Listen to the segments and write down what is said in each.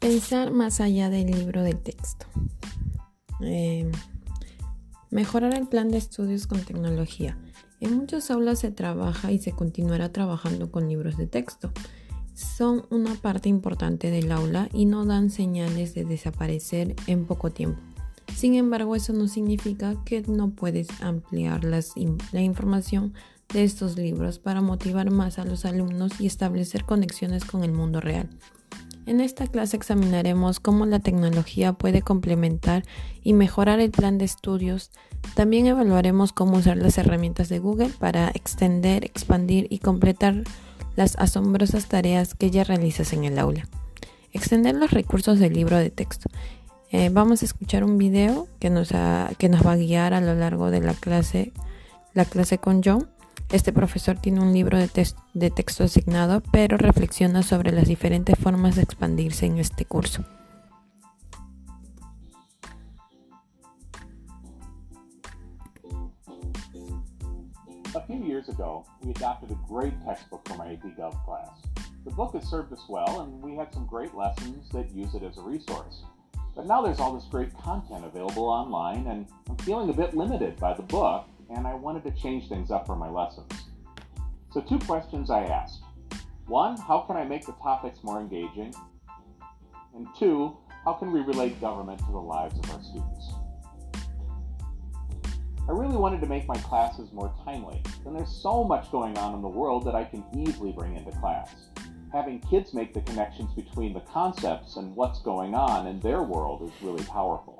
Pensar más allá del libro de texto. Eh, mejorar el plan de estudios con tecnología. En muchas aulas se trabaja y se continuará trabajando con libros de texto. Son una parte importante del aula y no dan señales de desaparecer en poco tiempo. Sin embargo, eso no significa que no puedes ampliar la información de estos libros para motivar más a los alumnos y establecer conexiones con el mundo real. En esta clase examinaremos cómo la tecnología puede complementar y mejorar el plan de estudios. También evaluaremos cómo usar las herramientas de Google para extender, expandir y completar las asombrosas tareas que ya realizas en el aula. Extender los recursos del libro de texto. Eh, vamos a escuchar un video que nos, que nos va a guiar a lo largo de la clase, la clase con John. Este profesor tiene un libro de, de texto asignado, pero reflexiona sobre las diferentes formas de expandirse en este curso. A few years ago, we adopted a great textbook for my AP Gov class. The book has served us well, and we had some great lessons that use it as a resource. But now there's all this great content available online, and I'm feeling a bit limited by the book and I wanted to change things up for my lessons. So, two questions I asked. One, how can I make the topics more engaging? And two, how can we relate government to the lives of our students? I really wanted to make my classes more timely, and there's so much going on in the world that I can easily bring into class. Having kids make the connections between the concepts and what's going on in their world is really powerful.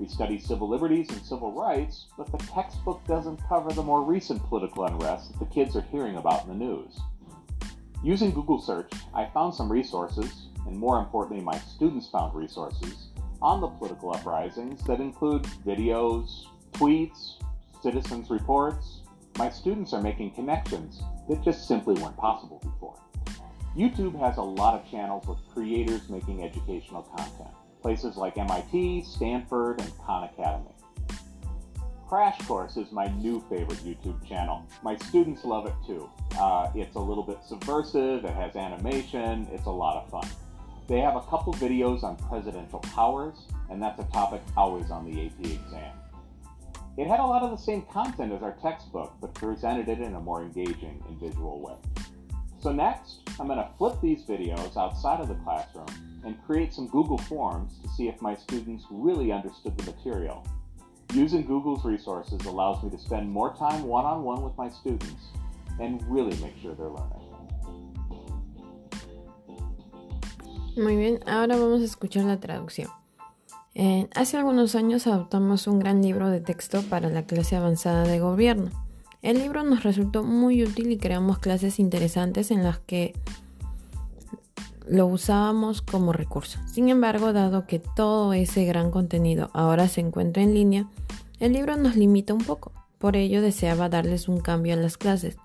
We study civil liberties and civil rights, but the textbook doesn't cover the more recent political unrest that the kids are hearing about in the news. Using Google search, I found some resources, and more importantly, my students found resources on the political uprisings that include videos, tweets, citizens' reports. My students are making connections that just simply weren't possible before. YouTube has a lot of channels with creators making educational content places like MIT, Stanford, and Khan Academy. Crash Course is my new favorite YouTube channel. My students love it too. Uh, it's a little bit subversive, it has animation, it's a lot of fun. They have a couple videos on presidential powers, and that's a topic always on the AP exam. It had a lot of the same content as our textbook, but presented it in a more engaging and visual way. So next, I'm going to flip these videos outside of the classroom and create some Google Forms to see if my students really understood the material. Using Google's resources allows me to spend more time one-on-one -on -one with my students and really make sure they're learning. Muy bien, ahora vamos a escuchar la traducción. Eh, hace algunos años adoptamos un gran libro de texto para la clase avanzada de gobierno. El libro nos resultó muy útil y creamos clases interesantes en las que lo usábamos como recurso. Sin embargo, dado que todo ese gran contenido ahora se encuentra en línea, el libro nos limita un poco. Por ello deseaba darles un cambio a las clases.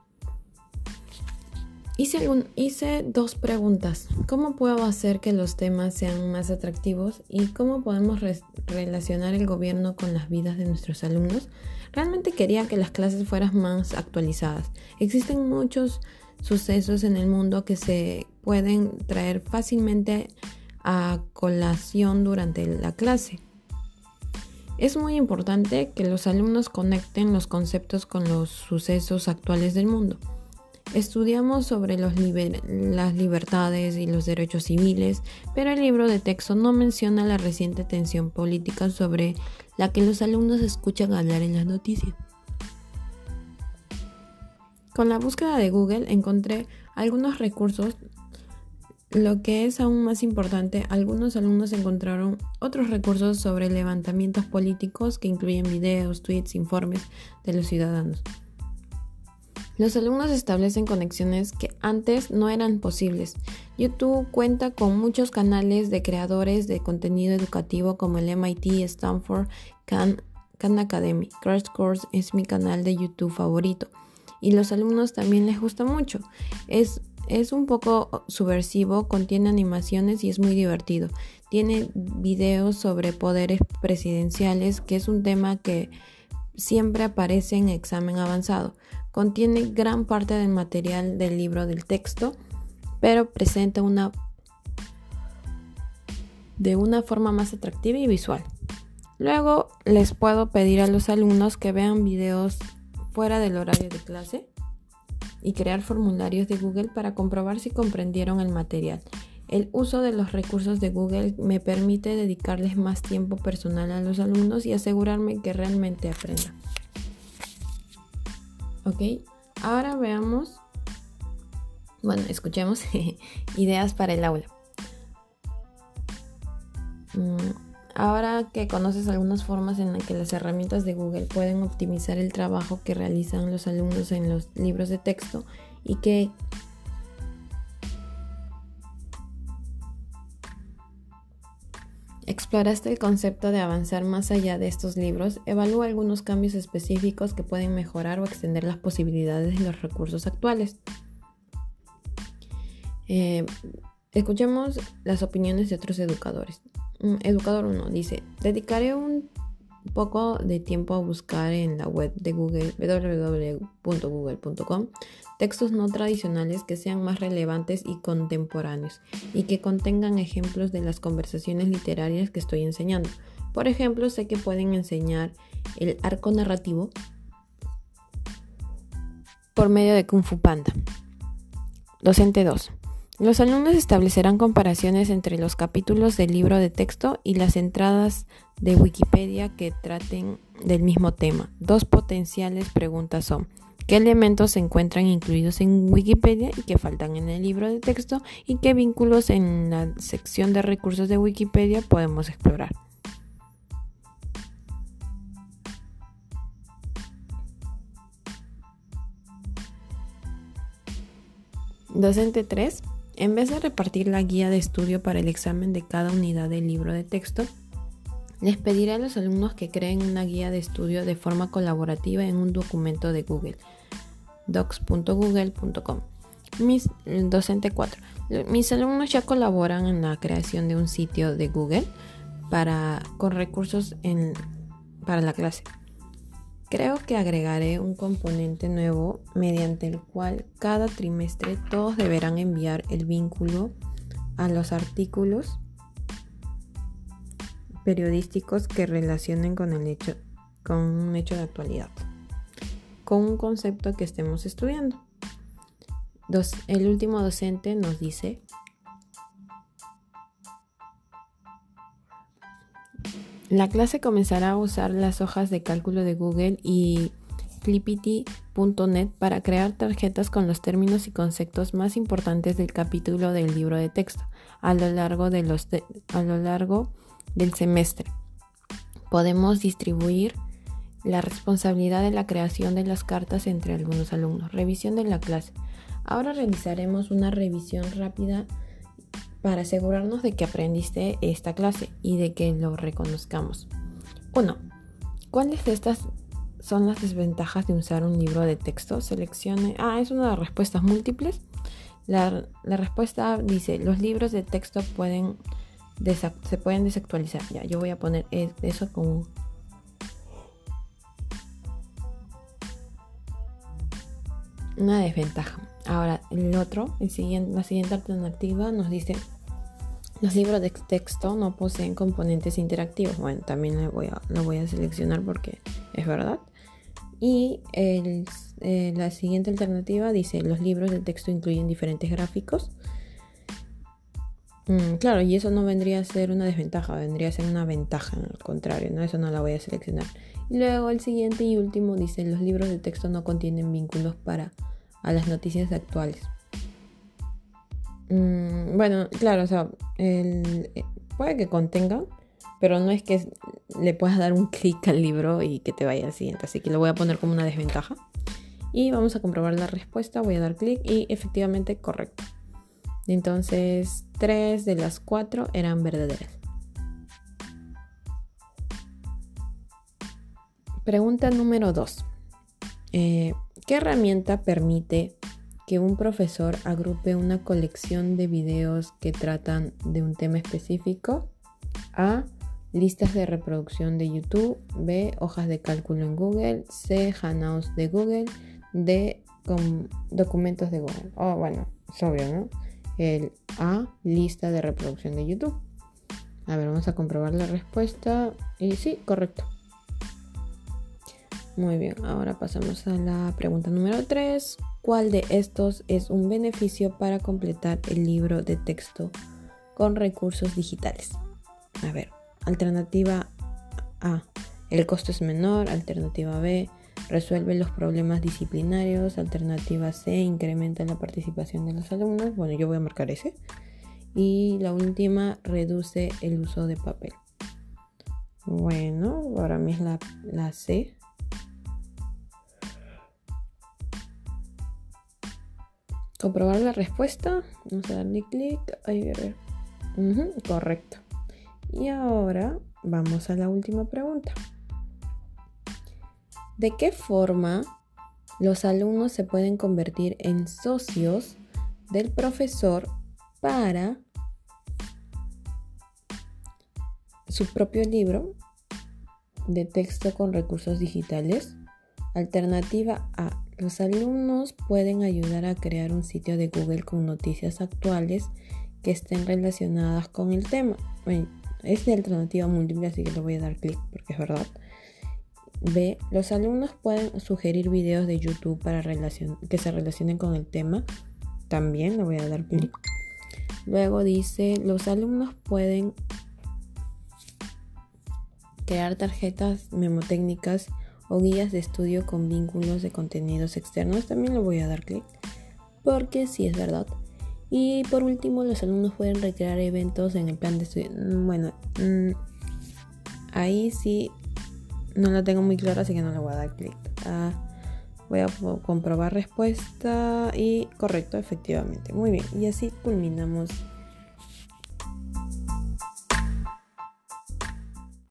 Hice, dos preguntas. ¿Cómo puedo hacer que los temas sean más atractivos? ¿Y cómo podemos relacionar el gobierno con las vidas de nuestros alumnos? Realmente quería que las clases fueran más actualizadas. Existen muchos sucesos en el mundo que se pueden traer fácilmente a colación durante la clase. Es muy importante que los alumnos conecten los conceptos con los sucesos actuales del mundo. Estudiamos sobre las libertades y los derechos civiles, pero el libro de texto no menciona la reciente tensión política sobre la que los alumnos escuchan hablar en las noticias. Con la búsqueda de Google encontré algunos recursos. Lo que es aún más importante, algunos alumnos encontraron otros recursos sobre levantamientos políticos que incluyen videos, tweets, informes de los ciudadanos. Los alumnos establecen conexiones que antes no eran posibles. YouTube cuenta con muchos canales de creadores de contenido educativo como el MIT, Stanford, Khan, Academy. Crash Course es mi canal de YouTube favorito y los alumnos también les gusta mucho. Es, es un poco subversivo, contiene animaciones y es muy divertido. Tiene videos sobre poderes presidenciales, que es un tema que siempre aparece en examen avanzado. Contiene gran parte del material del libro del texto, pero presenta una de una forma más atractiva y visual. Luego les puedo pedir a los alumnos que vean videos fuera del horario de clase y crear formularios de Google para comprobar si comprendieron el material. El uso de los recursos de Google me permite dedicarles más tiempo personal a los alumnos y asegurarme que realmente aprendan. Ok, ahora veamos, bueno, escuchemos ideas para el aula. Mm, ahora que conoces algunas formas en las que las herramientas de Google pueden optimizar el trabajo que realizan los alumnos en los libros de texto y que exploraste el concepto de avanzar más allá de estos libros, evalúa algunos cambios específicos que pueden mejorar o extender las posibilidades de los recursos actuales. Eh, escuchemos las opiniones de otros educadores. Mm, educador 1 dice, dedicaré un poco de tiempo a buscar en la web de Google www.google.com textos no tradicionales que sean más relevantes y contemporáneos y que contengan ejemplos de las conversaciones literarias que estoy enseñando. Por ejemplo, sé que pueden enseñar el arco narrativo por medio de Kung Fu Panda. Docente 2. Los alumnos establecerán comparaciones entre los capítulos del libro de texto y las entradas de Wikipedia que traten del mismo tema. Dos potenciales preguntas son, ¿qué elementos se encuentran incluidos en Wikipedia y que faltan en el libro de texto? ¿Y qué vínculos en la sección de recursos de Wikipedia podemos explorar? Docente 3. En vez de repartir la guía de estudio para el examen de cada unidad del libro de texto, les pediré a los alumnos que creen una guía de estudio de forma colaborativa en un documento de Google, docs.google.com. Mis docente 4. Mis alumnos ya colaboran en la creación de un sitio de Google para, con recursos para la clase. Creo que agregaré un componente nuevo mediante el cual cada trimestre todos deberán enviar el vínculo a los artículos periodísticos que relacionen con el hecho con un hecho de actualidad, con un concepto que estemos estudiando. el último docente nos dice La clase comenzará a usar las hojas de cálculo de Google y Clippity.net para crear tarjetas con los términos y conceptos más importantes del capítulo del libro de texto a lo largo, a lo largo del semestre. Podemos distribuir la responsabilidad de la creación de las cartas entre algunos alumnos. Revisión de la clase. Ahora realizaremos una revisión rápida para asegurarnos de que aprendiste esta clase y de que lo reconozcamos. 1. ¿Cuáles de estas son las desventajas de usar un libro de texto? Seleccione. Ah, es una de las respuestas múltiples. La, respuesta dice, los libros de texto pueden se pueden desactualizar. Ya, yo voy a poner e, eso como... Una desventaja. Ahora, el otro, el siguiente, la siguiente alternativa nos dice los libros de texto no poseen componentes interactivos. Bueno, también lo voy a, lo voy a seleccionar porque es verdad. Y eh, la siguiente alternativa dice, los libros de texto incluyen diferentes gráficos. Mm, claro, y eso no vendría a ser una desventaja, vendría a ser una ventaja, al contrario, ¿no? Eso no la voy a seleccionar. Y luego el siguiente y último dice, los libros de texto no contienen vínculos para a las noticias actuales. Mm, bueno, claro, o sea, eh, puede que contenga, pero no es que le puedas dar un clic al libro y que te vaya al siguiente. Así que lo voy a poner como una desventaja. Y vamos a comprobar la respuesta. Voy a dar clic y efectivamente correcto. Entonces, tres de las cuatro eran verdaderas. Pregunta número 2. Eh, ¿Qué herramienta permite que un profesor agrupe una colección de videos que tratan de un tema específico. A. Listas de reproducción de YouTube. B. Hojas de cálculo en Google. C. Hangouts de Google. D. documentos de Google. Oh, bueno, es obvio, ¿no? El A. Lista de reproducción de YouTube. A ver, vamos a comprobar la respuesta. Y sí, correcto. Muy bien, ahora pasamos a la pregunta número 3. ¿Cuál de estos es un beneficio para completar el libro de texto con recursos digitales? A ver, alternativa A, el costo es menor. Alternativa B, resuelve los problemas disciplinarios. Alternativa C, incrementa la participación de los alumnos. Bueno, yo voy a marcar ese. Y la última, reduce el uso de papel. Bueno, para mí es la, la C. Comprobar la respuesta. Vamos a darle clic. Ahí ver. correcto. Y ahora vamos a la última pregunta. ¿De qué forma los alumnos se pueden convertir en socios del profesor para su propio libro de texto con recursos digitales. Alternativa A. Los alumnos pueden ayudar a crear un sitio de Google con noticias actuales que estén relacionadas con el tema. es de alternativa múltiple, así que le voy a dar clic porque es verdad. B. Los alumnos pueden sugerir videos de YouTube para que se relacionen con el tema. También le voy a dar clic. Luego dice, los alumnos pueden crear tarjetas memotécnicas o guías de estudio con vínculos de contenidos externos. También le voy a dar clic porque sí es verdad. Y por último, los alumnos pueden recrear eventos en el plan de estudio. Mm, bueno, mm, ahí sí no lo tengo muy claro, así que no le voy a dar clic. Ah, voy a comprobar respuesta y correcto, efectivamente. Muy bien, y así culminamos